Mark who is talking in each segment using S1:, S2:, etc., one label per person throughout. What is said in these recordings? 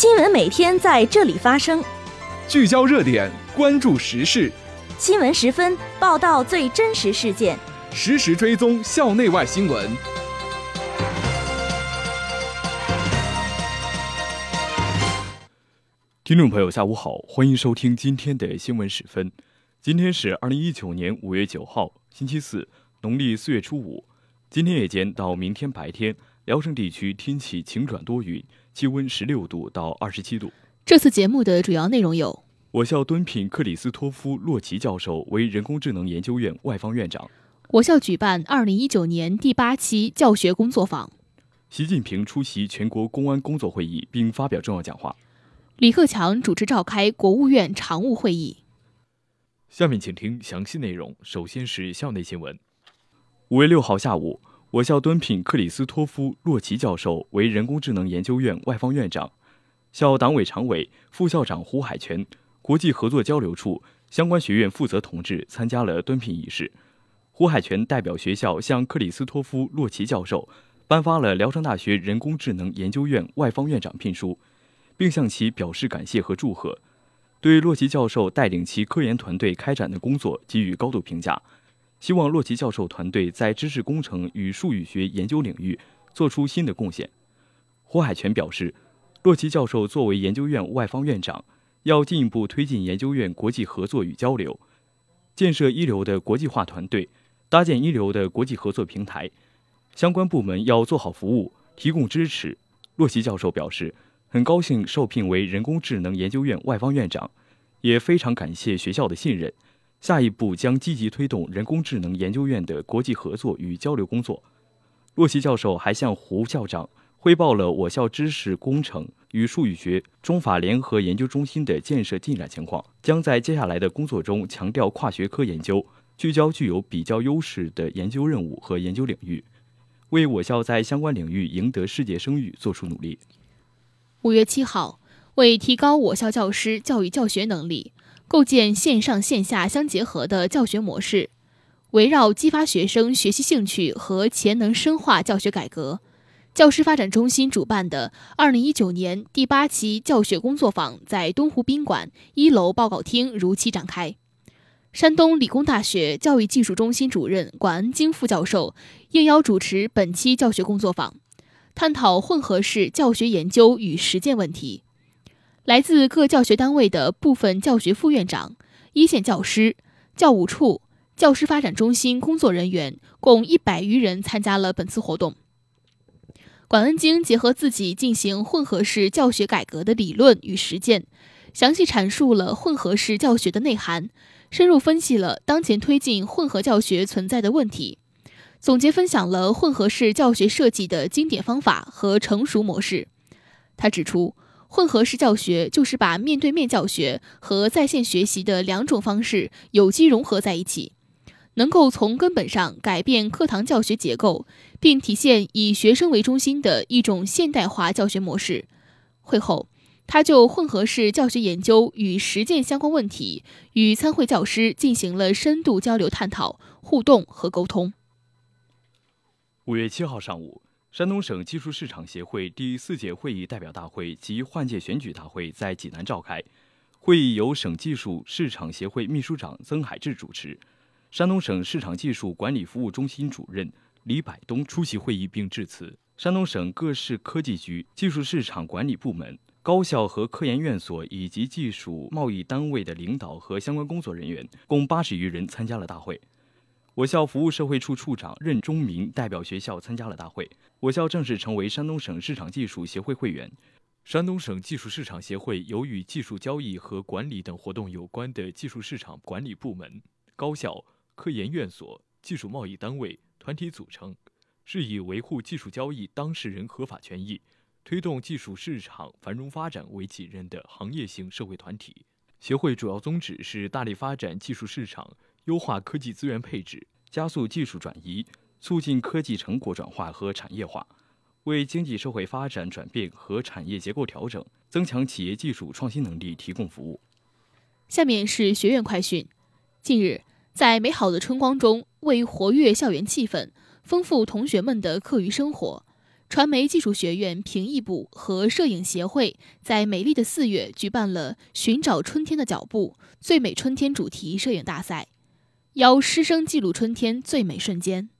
S1: 新闻每天在这里发生，
S2: 聚焦热点，关注时事。
S1: 新闻十分报道最真实事件，
S2: 实时追踪校内外新闻。听众朋友，下午好，欢迎收听今天的新闻十分。今天是二零一九年五月九号，星期四，农历四月初五。今天夜间到明天白天，聊城地区天气晴转多云。气温十六度到二十七度。
S3: 这次节目的主要内容有：
S2: 我校敦品克里斯托夫·洛奇教授为人工智能研究院外方院长；
S3: 我校举办二零一九年第八期教学工作坊；
S2: 习近平出席全国公安工作会议并发表重要讲话；
S3: 李克强主持召开国务院常务会议。
S2: 下面请听详细内容。首先是校内新闻。五月六号下午。我校敦聘克里斯托夫·洛奇教授为人工智能研究院外方院长，校党委常委、副校长胡海泉、国际合作交流处相关学院负责同志参加了敦聘仪式。胡海泉代表学校向克里斯托夫·洛奇教授颁发了聊城大学人工智能研究院外方院长聘书，并向其表示感谢和祝贺，对洛奇教授带领其科研团队开展的工作给予高度评价。希望洛奇教授团队在知识工程与数语学研究领域做出新的贡献。胡海泉表示，洛奇教授作为研究院外方院长，要进一步推进研究院国际合作与交流，建设一流的国际化团队，搭建一流的国际合作平台。相关部门要做好服务，提供支持。洛奇教授表示，很高兴受聘为人工智能研究院外方院长，也非常感谢学校的信任。下一步将积极推动人工智能研究院的国际合作与交流工作。洛奇教授还向胡校长汇报了我校知识工程与数语学中法联合研究中心的建设进展情况，将在接下来的工作中强调跨学科研究，聚焦具有比较优势的研究任务和研究领域，为我校在相关领域赢得世界声誉做出努力。
S3: 五月七号，为提高我校教师教育教学能力。构建线上线下相结合的教学模式，围绕激发学生学习兴趣和潜能深化教学改革，教师发展中心主办的二零一九年第八期教学工作坊在东湖宾馆一楼报告厅如期展开。山东理工大学教育技术中心主任管恩京副教授应邀主持本期教学工作坊，探讨混合式教学研究与实践问题。来自各教学单位的部分教学副院长、一线教师、教务处、教师发展中心工作人员共一百余人参加了本次活动。管恩京结合自己进行混合式教学改革的理论与实践，详细阐述了混合式教学的内涵，深入分析了当前推进混合教学存在的问题，总结分享了混合式教学设计的经典方法和成熟模式。他指出。混合式教学就是把面对面教学和在线学习的两种方式有机融合在一起，能够从根本上改变课堂教学结构，并体现以学生为中心的一种现代化教学模式。会后，他就混合式教学研究与实践相关问题与参会教师进行了深度交流、探讨、互动和沟通。
S2: 五月七号上午。山东省技术市场协会第四届会议代表大会及换届选举大会在济南召开。会议由省技术市场协会秘书长曾海志主持，山东省市场技术管理服务中心主任李百东出席会议并致辞。山东省各市科技局、技术市场管理部门、高校和科研院所以及技术贸易单位的领导和相关工作人员共八十余人参加了大会。我校服务社会处处长任忠明代表学校参加了大会。我校正式成为山东省市场技术协会会员。山东省技术市场协会由与技术交易和管理等活动有关的技术市场管理部门、高校、科研院所、技术贸易单位团体组成，是以维护技术交易当事人合法权益、推动技术市场繁荣发展为己任的行业性社会团体。协会主要宗旨是大力发展技术市场。优化科技资源配置，加速技术转移，促进科技成果转化和产业化，为经济社会发展转变和产业结构调整、增强企业技术创新能力提供服务。
S3: 下面是学院快讯。近日，在美好的春光中，为活跃校园气氛、丰富同学们的课余生活，传媒技术学院评议部和摄影协会在美丽的四月举办了“寻找春天的脚步”最美春天主题摄影大赛，邀师生记录春天最美瞬间。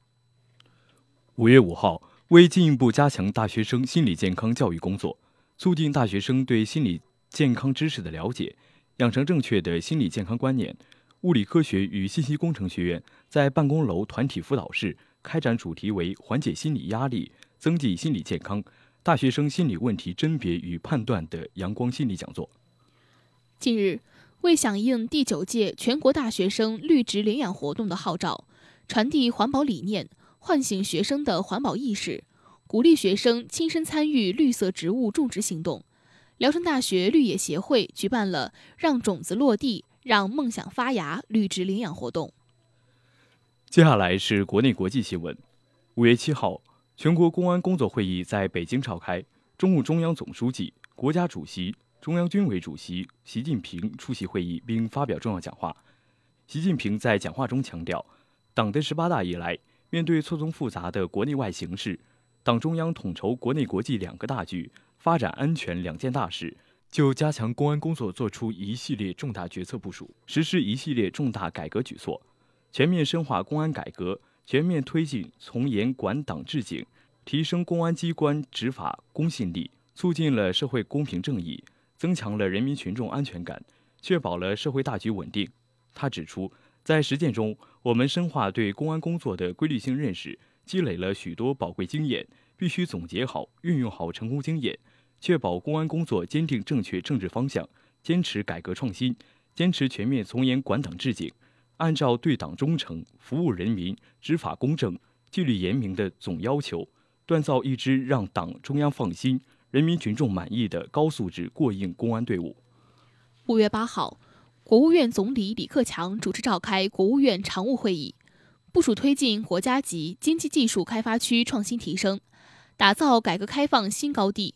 S2: 五月五号，为进一步加强大学生心理健康教育工作，促进大学生对心理健康知识的了解，养成正确的心理健康观念，物理科学与信息工程学院在办公楼团体辅导室开展主题为“缓解心理压力”。增进心理健康，大学生心理问题甄别与判断的阳光心理讲座。
S3: 近日，为响应第九届全国大学生绿植领养活动的号召，传递环保理念，唤醒学生的环保意识，鼓励学生亲身参与绿色植物种植行动，聊城大学绿野协会举办了“让种子落地，让梦想发芽”绿植领养活动。
S2: 接下来是国内国际新闻。五月七号。全国公安工作会议在北京召开，中共中央总书记、国家主席、中央军委主席习近平出席会议并发表重要讲话。习近平在讲话中强调，党的十八大以来，面对错综复杂的国内外形势，党中央统筹国内国际两个大局、发展安全两件大事，就加强公安工作作出一系列重大决策部署，实施一系列重大改革举措，全面深化公安改革。全面推进从严管党治警，提升公安机关执法公信力，促进了社会公平正义，增强了人民群众安全感，确保了社会大局稳定。他指出，在实践中，我们深化对公安工作的规律性认识，积累了许多宝贵经验，必须总结好、运用好成功经验，确保公安工作坚定正确政治方向，坚持改革创新，坚持全面从严管党治警。按照对党忠诚、服务人民、执法公正、纪律严明的总要求，锻造一支让党中央放心、人民群众满意的高素质过硬公安队伍。
S3: 五月八号，国务院总理李克强主持召开国务院常务会议，部署推进国家级经济技术开发区创新提升，打造改革开放新高地，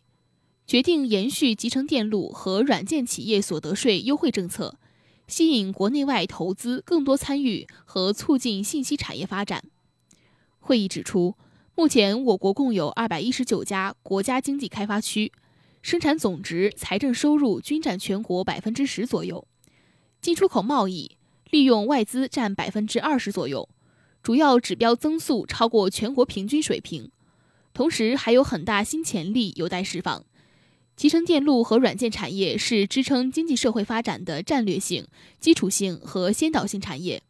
S3: 决定延续集成电路和软件企业所得税优惠政策。吸引国内外投资更多参与和促进信息产业发展。会议指出，目前我国共有二百一十九家国家经济开发区，生产总值、财政收入均占全国百分之十左右，进出口贸易利用外资占百分之二十左右，主要指标增速超过全国平均水平，同时还有很大新潜力有待释放。集成电路和软件产业是支撑经济社会发展的战略性、基础性和先导性产业。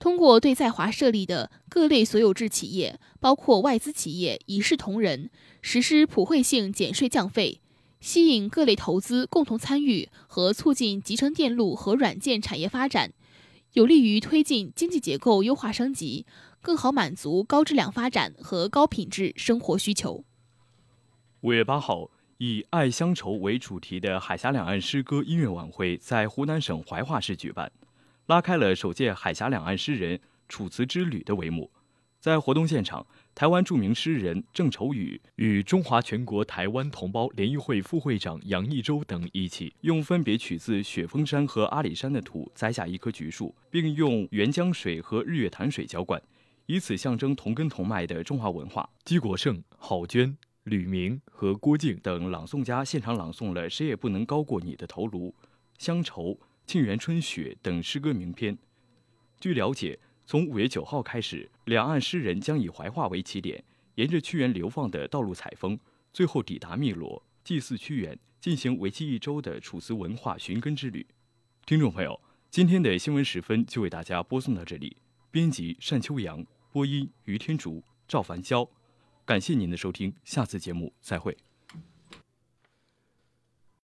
S3: 通过对在华设立的各类所有制企业，包括外资企业，一视同仁，实施普惠性减税降费，吸引各类投资共同参与和促进集成电路和软件产业发展，有利于推进经济结构优化升级，更好满足高质量发展和高品质生活需求。
S2: 五月八号。以“爱乡愁”为主题的海峡两岸诗歌音乐晚会在湖南省怀化市举办，拉开了首届海峡两岸诗人楚辞之旅的帷幕。在活动现场，台湾著名诗人郑愁予与中华全国台湾同胞联谊会副会长杨义洲等一起，用分别取自雪峰山和阿里山的土栽下一棵橘树，并用沅江水和日月潭水浇灌，以此象征同根同脉的中华文化。姬国胜、郝娟。吕明和郭靖等朗诵家现场朗诵了“谁也不能高过你的头颅”“乡愁”“沁园春雪”等诗歌名篇。据了解，从五月九号开始，两岸诗人将以怀化为起点，沿着屈原流放的道路采风，最后抵达汨罗，祭祀屈原，进行为期一周的楚辞文化寻根之旅。听众朋友，今天的新闻时分就为大家播送到这里。编辑：单秋阳，播音：于天竹、赵凡娇。感谢您的收听，下次节目再会。